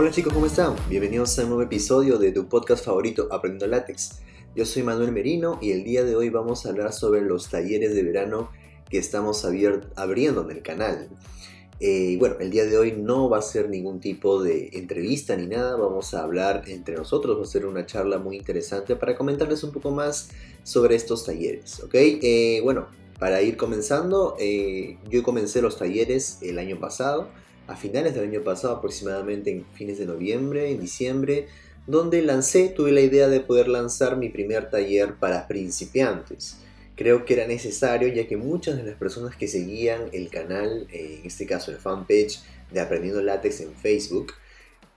Hola chicos, ¿cómo están? Bienvenidos a un nuevo episodio de tu podcast favorito Aprendiendo Látex. Yo soy Manuel Merino y el día de hoy vamos a hablar sobre los talleres de verano que estamos abriendo en el canal. Eh, bueno, el día de hoy no va a ser ningún tipo de entrevista ni nada, vamos a hablar entre nosotros, va a ser una charla muy interesante para comentarles un poco más sobre estos talleres, ¿ok? Eh, bueno, para ir comenzando, eh, yo comencé los talleres el año pasado, a finales del año pasado, aproximadamente en fines de noviembre, en diciembre, donde lancé, tuve la idea de poder lanzar mi primer taller para principiantes. Creo que era necesario ya que muchas de las personas que seguían el canal, en este caso el fanpage de Aprendiendo Látex en Facebook,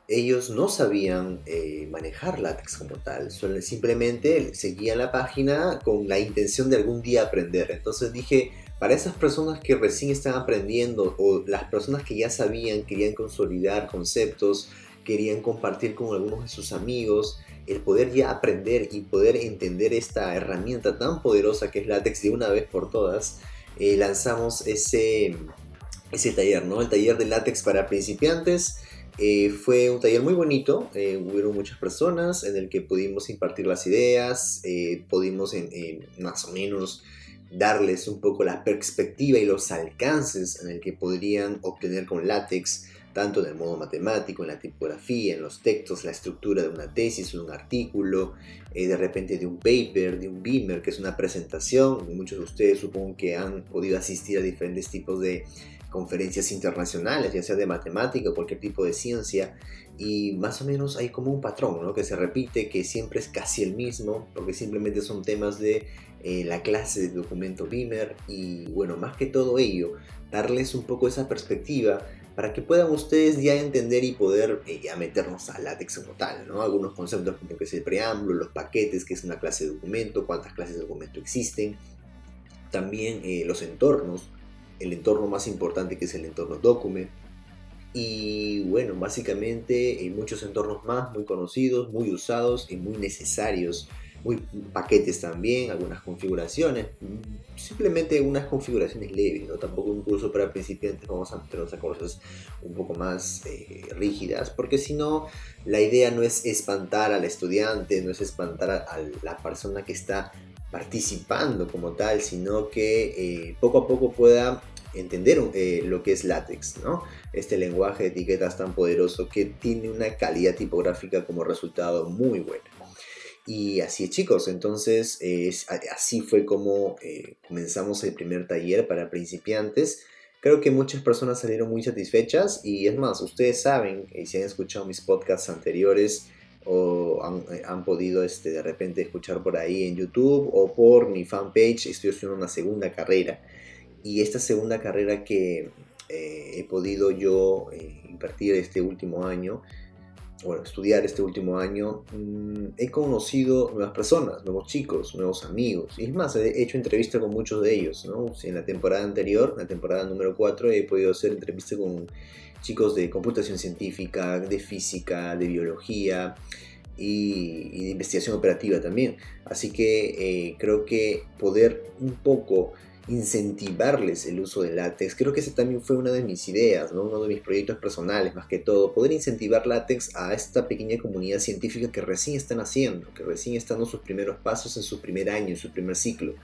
ellos no sabían eh, manejar látex como tal, simplemente seguían la página con la intención de algún día aprender. Entonces dije, para esas personas que recién están aprendiendo o las personas que ya sabían, querían consolidar conceptos, querían compartir con algunos de sus amigos, el poder ya aprender y poder entender esta herramienta tan poderosa que es látex de una vez por todas, eh, lanzamos ese, ese taller, ¿no? El taller de látex para principiantes. Eh, fue un taller muy bonito, eh, hubieron muchas personas en el que pudimos impartir las ideas, pudimos en, más o menos darles un poco la perspectiva y los alcances en el que podrían obtener con látex, tanto en el modo matemático, en la tipografía, en los textos, la estructura de una tesis, de un artículo, eh, de repente de un paper, de un beamer, que es una presentación. Muchos de ustedes supongo que han podido asistir a diferentes tipos de conferencias internacionales, ya sea de matemática o cualquier tipo de ciencia, y más o menos hay como un patrón ¿no? que se repite, que siempre es casi el mismo, porque simplemente son temas de eh, la clase de documento Beamer y bueno, más que todo ello, darles un poco esa perspectiva para que puedan ustedes ya entender y poder eh, ya meternos a látex como tal, ¿no? Algunos conceptos como que es el preámbulo, los paquetes, que es una clase de documento, cuántas clases de documento existen, también eh, los entornos, el entorno más importante que es el entorno document, y bueno, básicamente hay muchos entornos más muy conocidos, muy usados y muy necesarios. Muy paquetes también, algunas configuraciones, simplemente unas configuraciones leves, ¿no? Tampoco un curso para principiantes, vamos a meternos a cosas un poco más eh, rígidas, porque si no, la idea no es espantar al estudiante, no es espantar a, la persona que está participando como tal, sino que eh, poco a poco pueda entender eh, lo que es látex, ¿no? Este lenguaje de etiquetas tan poderoso que tiene una calidad tipográfica como resultado muy buena. Y así es chicos, entonces así fue como eh, comenzamos el primer taller para principiantes. Creo que muchas personas salieron muy satisfechas y es más, ustedes saben, y si han escuchado mis podcasts anteriores o han, eh, podido este, de repente escuchar por ahí en YouTube o por mi fanpage, estoy haciendo una segunda carrera. Y esta segunda carrera que eh, he podido yo impartir este último año, bueno, estudiar este último año, mm, he conocido nuevas personas, nuevos chicos, nuevos amigos. Y es más, he hecho entrevistas con muchos de ellos. ¿no? En la temporada anterior, la temporada número 4, he podido hacer entrevistas con chicos de computación científica, de física, de biología y, de investigación operativa también. Así que eh, creo que poder un poco incentivarles el uso de látex. Creo que esa también fue una de mis ideas, uno de mis proyectos personales, más que todo, poder incentivar látex a esta pequeña comunidad científica que recién están haciendo, que recién están dando sus primeros pasos en su primer año, en su primer ciclo.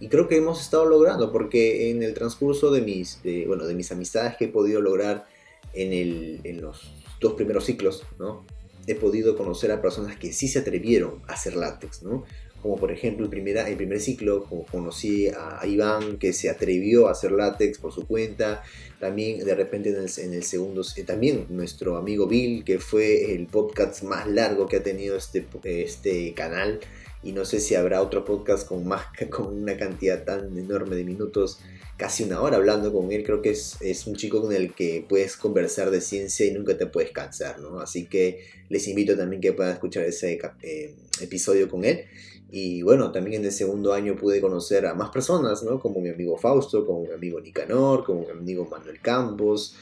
Y creo que hemos estado logrando, porque en el transcurso de mis, bueno, de mis amistades que he podido lograr en los dos primeros ciclos, ¿no? he podido conocer a personas que sí se atrevieron a hacer látex, ¿no? Como por ejemplo el primer, el primer ciclo, como conocí a Iván que se atrevió a hacer látex por su cuenta, también de repente en el, en el segundo, eh, también nuestro amigo Bill, que fue el podcast más largo que ha tenido este, este canal, y no sé si habrá otro podcast con, más, con una cantidad tan enorme de minutos, casi una hora hablando con él, creo que es, es un chico con el que puedes conversar de ciencia y nunca te puedes cansar, ¿no? Así que les invito también que puedan escuchar ese eh, episodio con él. Y bueno, también en el segundo año pude conocer a más personas, ¿no? Como mi amigo Fausto, como mi amigo Nicanor, como mi amigo Manuel Campos,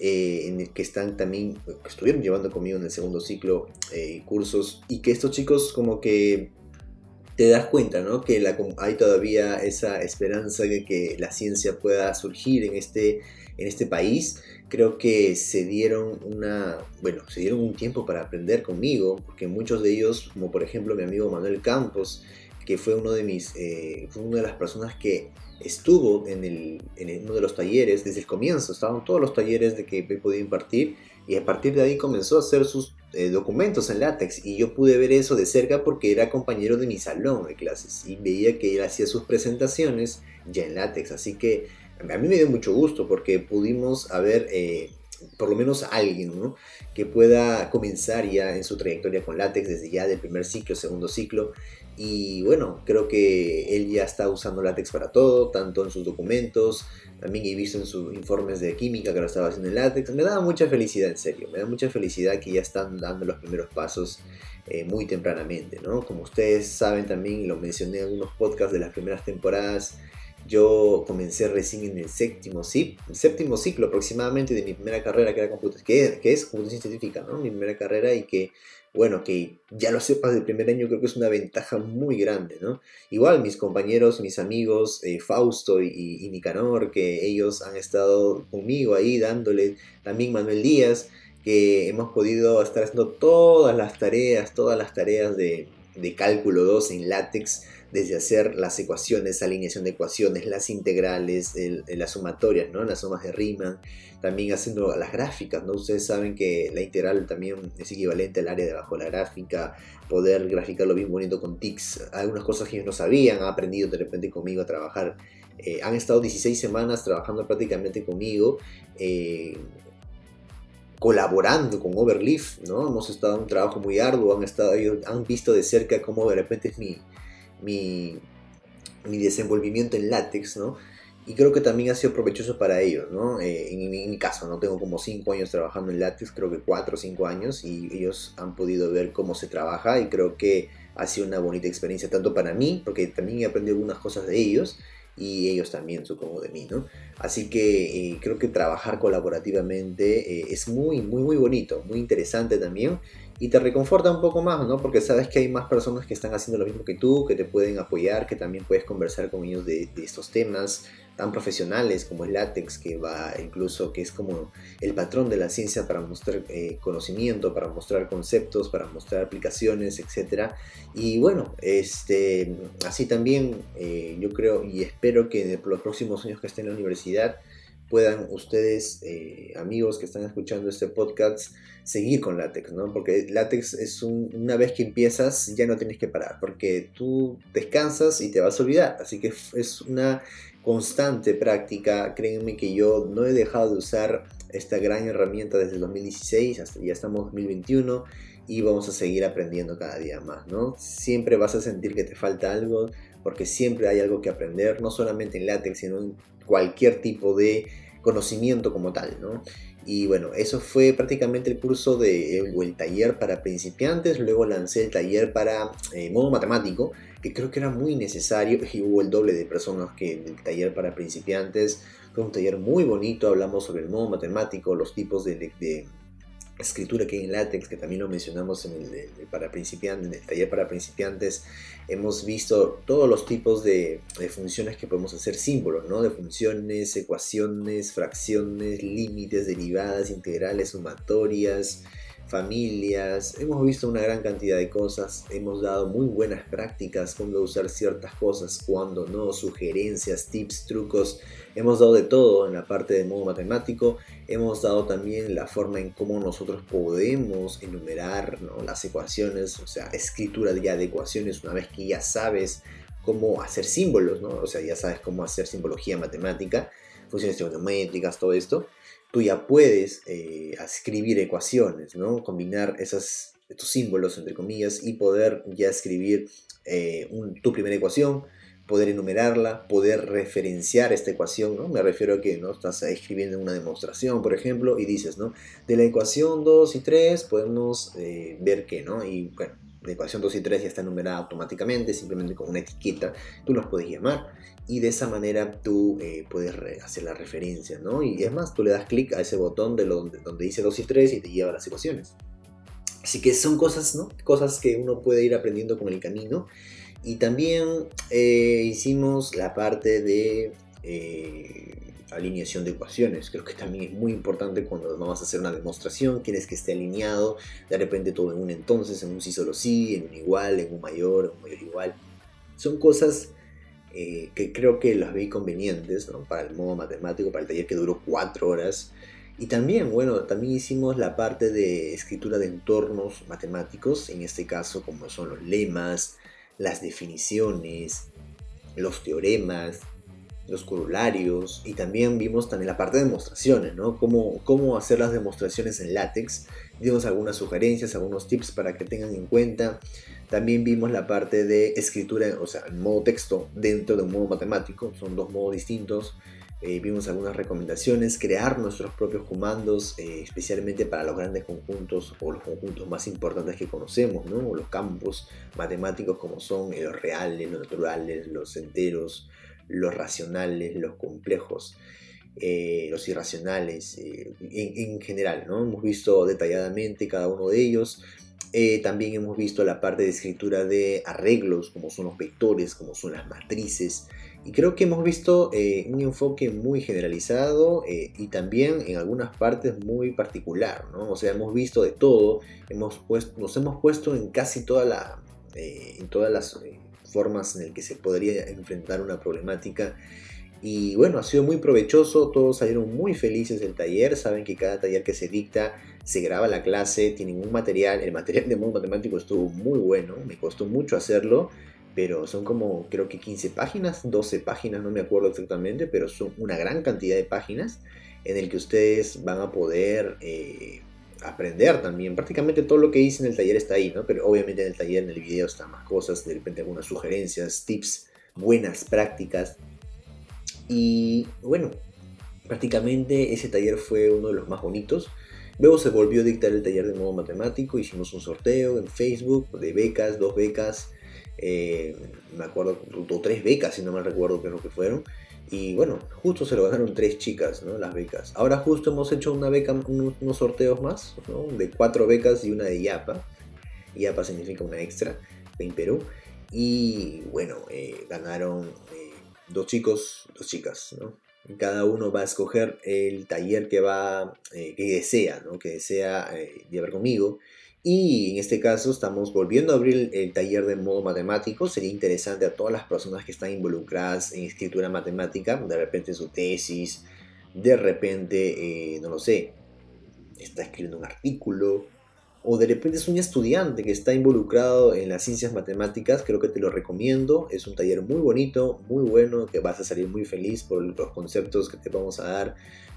eh, en el que están también, estuvieron llevando conmigo en el segundo ciclo eh, cursos y que estos chicos como que te das cuenta, ¿no? Que hay todavía esa esperanza de que la ciencia pueda surgir en este, en este país, creo que se dieron una, bueno, se dieron un tiempo para aprender conmigo, porque muchos de ellos, como por ejemplo mi amigo Manuel Campos, que fue uno de mis, eh, fue una de las personas que estuvo en, el, en uno de los talleres desde el comienzo, estaban todos los talleres de que he podido impartir y a partir de ahí comenzó a hacer sus eh, documentos en látex y yo pude ver eso de cerca porque era compañero de mi salón de clases y veía que él hacía sus presentaciones ya en látex, así que a mí me dio mucho gusto porque pudimos haber... Eh, por lo menos alguien que pueda comenzar ya en su trayectoria con látex desde ya del primer ciclo, segundo ciclo. Y bueno, creo que él ya está usando látex para todo, tanto en sus documentos, también he visto en sus informes de química que lo estaba haciendo en látex. Me da mucha felicidad, en serio, me da mucha felicidad que ya están dando los primeros pasos eh, muy tempranamente, ¿no? Como ustedes saben también, lo mencioné en algunos podcasts de las primeras temporadas, yo comencé recién en el séptimo, séptimo ciclo aproximadamente de mi primera carrera, que, era que, que es computación científica, ¿no? Mi primera carrera y que, bueno, que ya lo sepas del primer año creo que es una ventaja muy grande, ¿no? Igual mis compañeros, mis amigos, eh, Fausto y, Nicanor, que ellos han estado conmigo ahí dándole, también Manuel Díaz, que hemos podido estar haciendo todas las tareas, todas las tareas de, de cálculo 2 en látex desde hacer las ecuaciones, alineación de ecuaciones, las integrales, las sumatorias, las sumas de Riemann, también haciendo las gráficas, ¿no? Ustedes saben que la integral también es equivalente al área debajo de la gráfica, poder graficarlo bien bonito con tics, algunas cosas que ellos no sabían, han aprendido de repente conmigo a trabajar, eh, han estado 16 semanas trabajando prácticamente conmigo, eh, colaborando con Overleaf, ¿no? Hemos estado en un trabajo muy arduo, han, estado, han visto de cerca cómo de repente es mi, mi, desenvolvimiento en látex, ¿no? Y creo que también ha sido provechoso para ellos, ¿no? Eh, en, mi caso, ¿no? Tengo como 5 años trabajando en látex, creo que 4 o 5 años, y ellos han podido ver cómo se trabaja y creo que ha sido una bonita experiencia tanto para mí, porque también he aprendido algunas cosas de ellos, y ellos también, supongo, de mí, ¿no? Así que eh, creo que trabajar colaborativamente eh, es muy, muy, muy bonito, muy interesante también y te reconforta un poco más, ¿no? Porque sabes que hay más personas que están haciendo lo mismo que tú, que te pueden apoyar, que también puedes conversar con ellos de, estos temas tan profesionales como el látex, que va incluso, que es como el patrón de la ciencia para mostrar eh, conocimiento, para mostrar conceptos, para mostrar aplicaciones, etc. Y bueno, este, así también eh, yo creo y espero que por los próximos años que esté en la universidad, puedan ustedes, eh, amigos que están escuchando este podcast, seguir con látex, ¿no? Porque látex es una vez que empiezas ya no tienes que parar, porque tú descansas y te vas a olvidar, así que es una constante práctica, créanme que yo no he dejado de usar esta gran herramienta desde el 2016 hasta ya estamos 2021 y vamos a seguir aprendiendo cada día más, ¿no? Siempre vas a sentir que te falta algo, porque siempre hay algo que aprender, no solamente en látex, sino en cualquier tipo de conocimiento como tal, ¿no? Y bueno, eso fue prácticamente el curso de, el taller para principiantes, luego lancé el taller para eh, modo matemático, que creo que era muy necesario, y hubo el doble de personas que el taller para principiantes, fue un taller muy bonito, hablamos sobre el modo matemático, los tipos de escritura que hay en látex, que también lo mencionamos en el, para principiantes, en taller para principiantes, hemos visto todos los tipos de, funciones que podemos hacer símbolos, ¿no? De funciones, ecuaciones, fracciones, límites, derivadas, integrales, sumatorias, familias, hemos visto una gran cantidad de cosas, hemos dado muy buenas prácticas, cómo usar ciertas cosas, cuando no, sugerencias, tips, trucos, hemos dado de todo en la parte de modo matemático, hemos dado también la forma en cómo nosotros podemos enumerar las ecuaciones, o sea, escritura ya de ecuaciones una vez que ya sabes cómo hacer símbolos, ¿no? o sea, ya sabes cómo hacer simbología matemática, funciones trigonométricas, todo esto tú ya puedes eh, escribir ecuaciones, ¿no? Combinar esas, estos símbolos, entre comillas, y poder ya escribir eh, tu primera ecuación, poder enumerarla, poder referenciar esta ecuación, ¿no? Me refiero a que ¿no? estás escribiendo una demostración, por ejemplo, y dices, ¿no? De la ecuación 2 y 3 podemos eh, ver que, ¿no? Y bueno, la ecuación 2 y 3 ya está numerada automáticamente, simplemente con una etiqueta, tú los puedes llamar y de esa manera tú eh, puedes hacer la referencia, ¿no? Y es más, tú le das clic a ese botón de donde, donde dice 2 y 3 y te lleva a las ecuaciones. Así que son cosas, ¿no? Cosas que uno puede ir aprendiendo con el camino. Y también eh, hicimos la parte de... Eh, alineación de ecuaciones. Creo que también es muy importante cuando vamos a hacer una demostración, quieres que esté alineado, de repente todo en un entonces, en un sí solo sí, en un igual, en un mayor, en un mayor igual. Son cosas eh, que creo que las vi convenientes para el modo matemático, para el taller que duró cuatro horas. Y también, bueno, también hicimos la parte de escritura de entornos matemáticos, en este caso como son los lemas, las definiciones, los teoremas, los corolarios y también vimos también la parte de demostraciones, ¿no? Cómo, cómo hacer las demostraciones en látex. Dimos algunas sugerencias, algunos tips para que tengan en cuenta. También vimos la parte de escritura, o sea, en modo texto dentro de un modo matemático. Son dos modos distintos. Eh, vimos algunas recomendaciones, crear nuestros propios comandos, eh, especialmente para los grandes conjuntos o los conjuntos más importantes que conocemos, ¿no? los campos matemáticos como son los reales, los naturales, los enteros, los racionales, los complejos, eh, los irracionales, eh, en, general, ¿no? Hemos visto detalladamente cada uno de ellos. Eh, también hemos visto la parte de escritura de arreglos, como son los vectores, como son las matrices. Y creo que hemos visto un enfoque muy generalizado y también en algunas partes muy particular, ¿no? O sea, hemos visto de todo, hemos puesto, nos hemos puesto en casi toda la, en todas las formas en el que se podría enfrentar una problemática. Y bueno, ha sido muy provechoso, todos salieron muy felices del taller, saben que cada taller que se dicta se graba la clase, tienen un material, el material de modo matemático estuvo muy bueno, me costó mucho hacerlo, pero son como creo que 15 páginas, 12 páginas, no me acuerdo exactamente, pero son una gran cantidad de páginas en el que ustedes van a poder eh, aprender también. Prácticamente todo lo que hice en el taller está ahí, ¿no? Pero obviamente en el taller, en el video están más cosas, de repente algunas sugerencias, tips, buenas prácticas. Y bueno, prácticamente ese taller fue uno de los más bonitos. Luego se volvió a dictar el taller de modo matemático, hicimos un sorteo en Facebook de becas, dos becas, eh, me acuerdo, o tres becas si no me recuerdo qué es lo que fueron. Y bueno, justo se lo ganaron tres chicas, ¿no? Las becas. Ahora justo hemos hecho una beca, unos, sorteos más. De cuatro becas y una de IAPA. IAPA significa una extra en Perú. Y bueno, eh, ganaron eh, dos chicos, dos chicas, ¿no? Cada uno va a escoger el taller que va, eh, que desea, ¿no? Que desea llevar conmigo. Y en este caso estamos volviendo a abrir el, taller de modo matemático. Sería interesante a todas las personas que están involucradas en escritura matemática, de repente su tesis, de repente, eh, no lo sé, está escribiendo un artículo, o de repente es un estudiante que está involucrado en las ciencias matemáticas, creo que te lo recomiendo. Es un taller muy bonito, muy bueno, que vas a salir muy feliz por los conceptos que te vamos a dar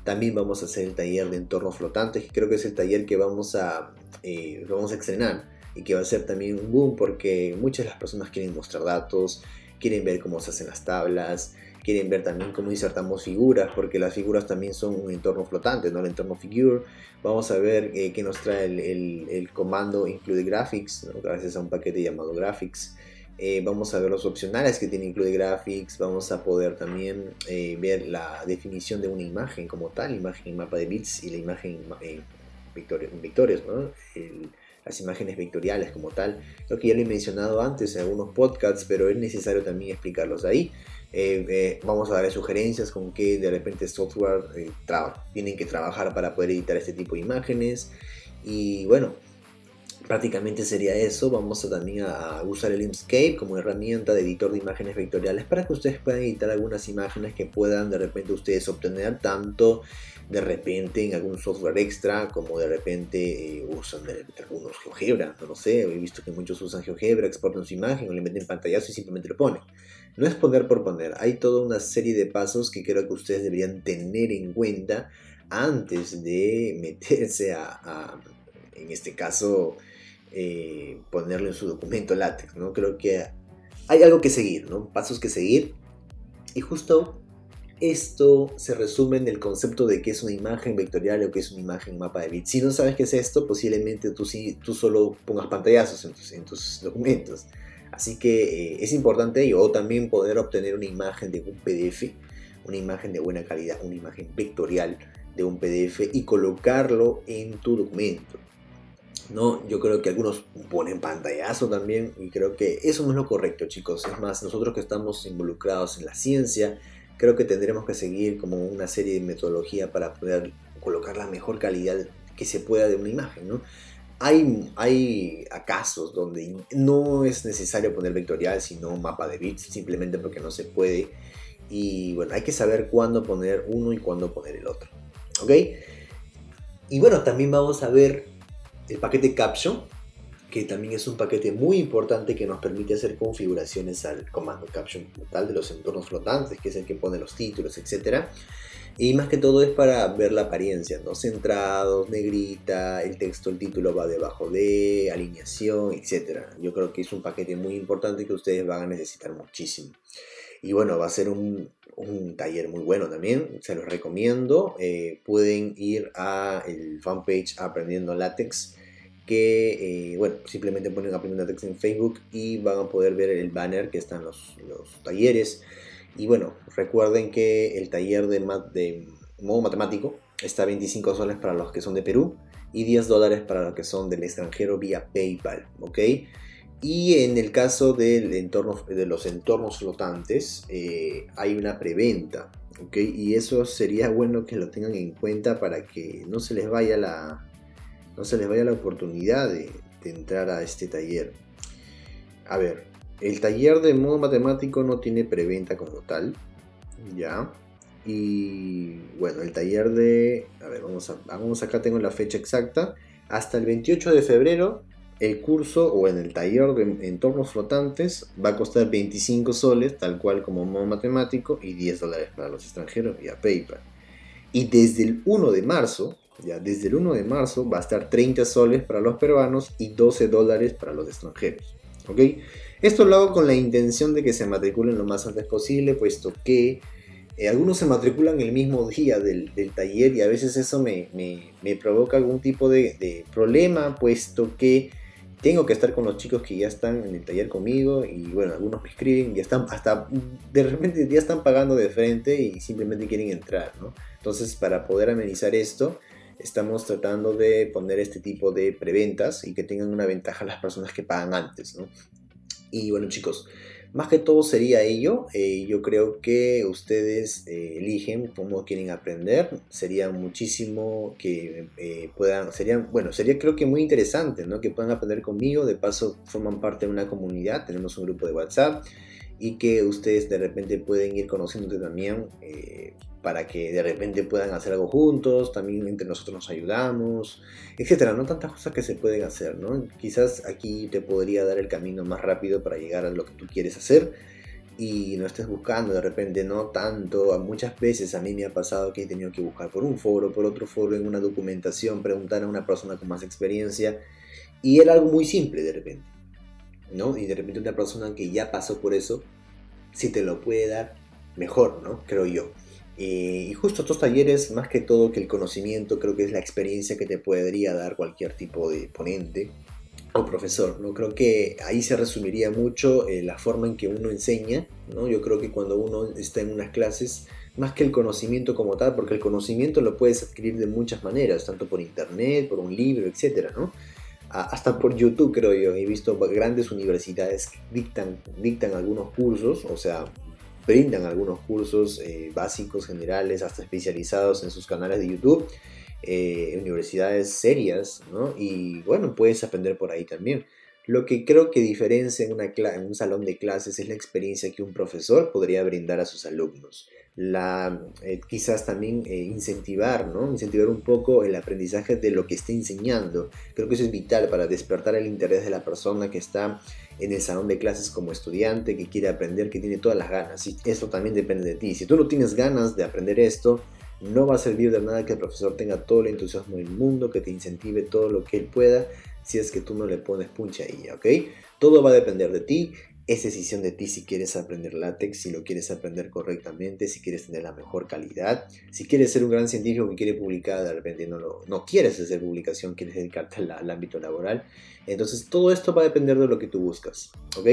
también vamos a hacer el taller de entornos flotantes, que creo que es el taller que vamos a, eh, vamos a estrenar y que va a ser también un boom porque muchas de las personas quieren mostrar datos, quieren ver cómo se hacen las tablas, quieren ver también cómo insertamos figuras, porque las figuras también son un entorno flotante, no el entorno figure. Vamos a ver eh, qué nos trae el, comando include graphics, gracias a un paquete llamado graphics. Eh, vamos a ver los opcionales que tiene Include Graphics, vamos a poder también eh, ver la definición de una imagen como tal, imagen en mapa de bits y la imagen en vectores, ¿no? las imágenes vectoriales como tal. Creo que ya lo he mencionado antes en algunos podcasts, pero es necesario también explicarlos ahí. Eh, vamos a dar sugerencias con qué de repente software tienen que trabajar para poder editar este tipo de imágenes. Y bueno, prácticamente sería eso. Vamos a también a usar el Inkscape como herramienta de editor de imágenes vectoriales para que ustedes puedan editar algunas imágenes que puedan de repente ustedes obtener tanto de repente en algún software extra como de repente eh, usan algunos GeoGebra, no lo sé, he visto que muchos usan GeoGebra, exportan su imagen o le meten pantallazo y simplemente lo ponen. No es poner por poner, hay toda una serie de pasos que creo que ustedes deberían tener en cuenta antes de meterse a en este caso, eh, ponerlo en su documento látex, ¿no? Creo que hay algo que seguir, ¿no? Pasos que seguir. Y justo esto se resume en el concepto de qué es una imagen vectorial o qué es una imagen mapa de bits. Si no sabes qué es esto, posiblemente tú, tú solo pongas pantallazos en tus, documentos. Así que eh, es importante o también poder obtener una imagen de un PDF, una imagen de buena calidad, una imagen vectorial de un PDF y colocarlo en tu documento. ¿no? Yo creo que algunos ponen pantallazo también y creo que eso no es lo correcto, chicos. Es más, nosotros que estamos involucrados en la ciencia, creo que tendremos que seguir como una serie de metodología para poder colocar la mejor calidad que se pueda de una imagen. Hay, hay casos donde no es necesario poner vectorial, sino mapa de bits, simplemente porque no se puede. Y bueno, hay que saber cuándo poner uno y cuándo poner el otro. ¿Ok? Y bueno, también vamos a ver el paquete Caption, que también es un paquete muy importante que nos permite hacer configuraciones al comando caption tal de los entornos flotantes, que es el que pone los títulos, etc. Y más que todo es para ver la apariencia, ¿no? Centrados, negrita, el texto, el título va debajo de, alineación, etc. Yo creo que es un paquete muy importante que ustedes van a necesitar muchísimo. Y bueno, va a ser un, taller muy bueno también, se los recomiendo. Eh, pueden ir a el fanpage Aprendiendo Látex que, eh, bueno, simplemente ponen Aprendiendo Látex en Facebook y van a poder ver el banner que están los, los talleres. Y bueno, recuerden que el taller de, modo matemático está a 25 soles para los que son de Perú y 10 dólares para los que son del extranjero vía PayPal, ¿ok? Y en el caso de los entornos flotantes, eh, hay una preventa, ¿ok? Y eso sería bueno que lo tengan en cuenta para que no se les vaya la, no se les vaya la oportunidad de, entrar a este taller. A ver, el taller de modo matemático no tiene preventa como tal, ya. Y bueno, el taller de, a ver, vamos, a, vamos acá tengo la fecha exacta. Hasta el 28 de febrero, el curso o en el taller de entornos flotantes va a costar 25 soles, tal cual como modo matemático, y 10 dólares para los extranjeros vía PayPal. Y desde el 1 de marzo, ya desde el 1 de marzo va a estar 30 soles para los peruanos y 12 dólares para los extranjeros. ¿Ok? Esto lo hago con la intención de que se matriculen lo más antes posible, puesto que eh, algunos se matriculan el mismo día del, taller y a veces eso me, provoca algún tipo de, problema, puesto que tengo que estar con los chicos que ya están en el taller conmigo y bueno, algunos me escriben, ya están hasta de repente ya están pagando de frente y simplemente quieren entrar, ¿no? Entonces, para poder amenizar esto, estamos tratando de poner este tipo de preventas y que tengan una ventaja las personas que pagan antes, ¿no? Y bueno chicos, más que todo sería ello. Eh, yo creo que ustedes eh, eligen cómo quieren aprender. Sería muchísimo que eh, puedan, sería, bueno, sería creo que muy interesante, ¿no? Que puedan aprender conmigo. De paso, forman parte de una comunidad. Tenemos un grupo de WhatsApp y que ustedes de repente pueden ir conociéndote también para que de repente puedan hacer algo juntos, también entre nosotros nos ayudamos, etcétera, no tantas cosas que se pueden hacer, ¿no? Quizás aquí te podría dar el camino más rápido para llegar a lo que tú quieres hacer y no estés buscando de repente no tanto, muchas veces a mí me ha pasado que he tenido que buscar por un foro, por otro foro, en una documentación, preguntar a una persona con más experiencia y era algo muy simple de repente, ¿no? Y de repente una persona que ya pasó por eso, si te lo puede dar, mejor, ¿no? Creo yo. Eh, y justo estos talleres, más que todo que el conocimiento, creo que es la experiencia que te podría dar cualquier tipo de ponente o profesor. ¿no? Creo que ahí se resumiría mucho eh, la forma en que uno enseña. ¿no? Yo creo que cuando uno está en unas clases, más que el conocimiento como tal, porque el conocimiento lo puedes adquirir de muchas maneras, tanto por internet, por un libro, etc. ¿no? hasta por YouTube creo yo, he visto grandes universidades que dictan, dictan algunos cursos, o sea, brindan algunos cursos eh, básicos, generales, hasta especializados en sus canales de YouTube, eh, universidades serias, ¿no? Y bueno, puedes aprender por ahí también. Lo que creo que diferencia en, una en un salón de clases es la experiencia que un profesor podría brindar a sus alumnos. La, eh, quizás también incentivar, ¿no? Incentivar un poco el aprendizaje de lo que está enseñando. Creo que eso es vital para despertar el interés de la persona que está en el salón de clases como estudiante que quiere aprender, que tiene todas las ganas. Y eso también depende de ti. Si tú no tienes ganas de aprender esto, no va a servir de nada que el profesor tenga todo el entusiasmo del mundo, que te incentive todo lo que él pueda, si es que tú no le pones puncha ahí, ¿ok? Todo va a depender de ti. Es decisión de ti si quieres aprender látex, si lo quieres aprender correctamente, si quieres tener la mejor calidad, si quieres ser un gran científico que quiere publicar, de repente no, quieres hacer publicación, quieres dedicarte al, ámbito laboral. Entonces todo esto va a depender de lo que tú buscas, ¿ok?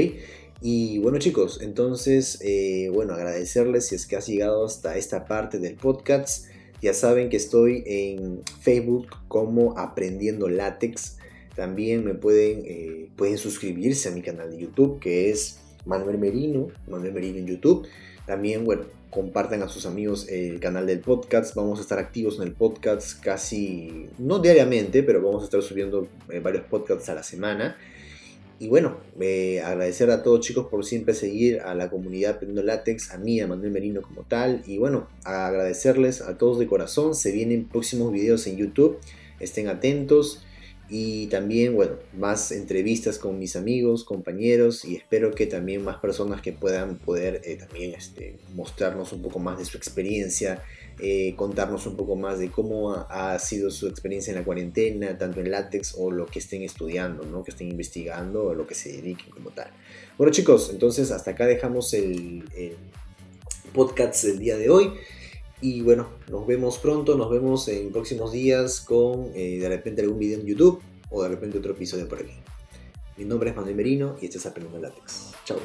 Y bueno chicos, entonces, eh, bueno, agradecerles si es que has llegado hasta esta parte del podcast. Ya saben que estoy en Facebook como Aprendiendo Látex. También me pueden, eh, pueden suscribirse a mi canal de YouTube que es Manuel Merino, Manuel Merino en YouTube. También, bueno, compartan a sus amigos el canal del podcast. Vamos a estar activos en el podcast casi, no diariamente, pero vamos a estar subiendo eh, varios podcasts a la semana. Y bueno, eh, agradecer a todos chicos por siempre seguir a la comunidad Aprendiendo Látex, a mí, a Manuel Merino como tal. Y bueno, agradecerles a todos de corazón. Se vienen próximos videos en YouTube. Estén atentos y también, bueno, más entrevistas con mis amigos, compañeros y espero que también más personas que puedan poder eh, también este, mostrarnos un poco más de su experiencia, eh, contarnos un poco más de cómo ha, sido su experiencia en la cuarentena, tanto en látex o lo que estén estudiando, ¿no? que estén investigando o lo que se dediquen como tal. Bueno chicos, entonces hasta acá dejamos el, el podcast del día de hoy. Y bueno, nos vemos pronto, nos vemos en próximos días con eh, de repente algún video en YouTube o de repente otro episodio por aquí. Mi nombre es Manuel Merino y este es Aprendiendo Látex. Chao.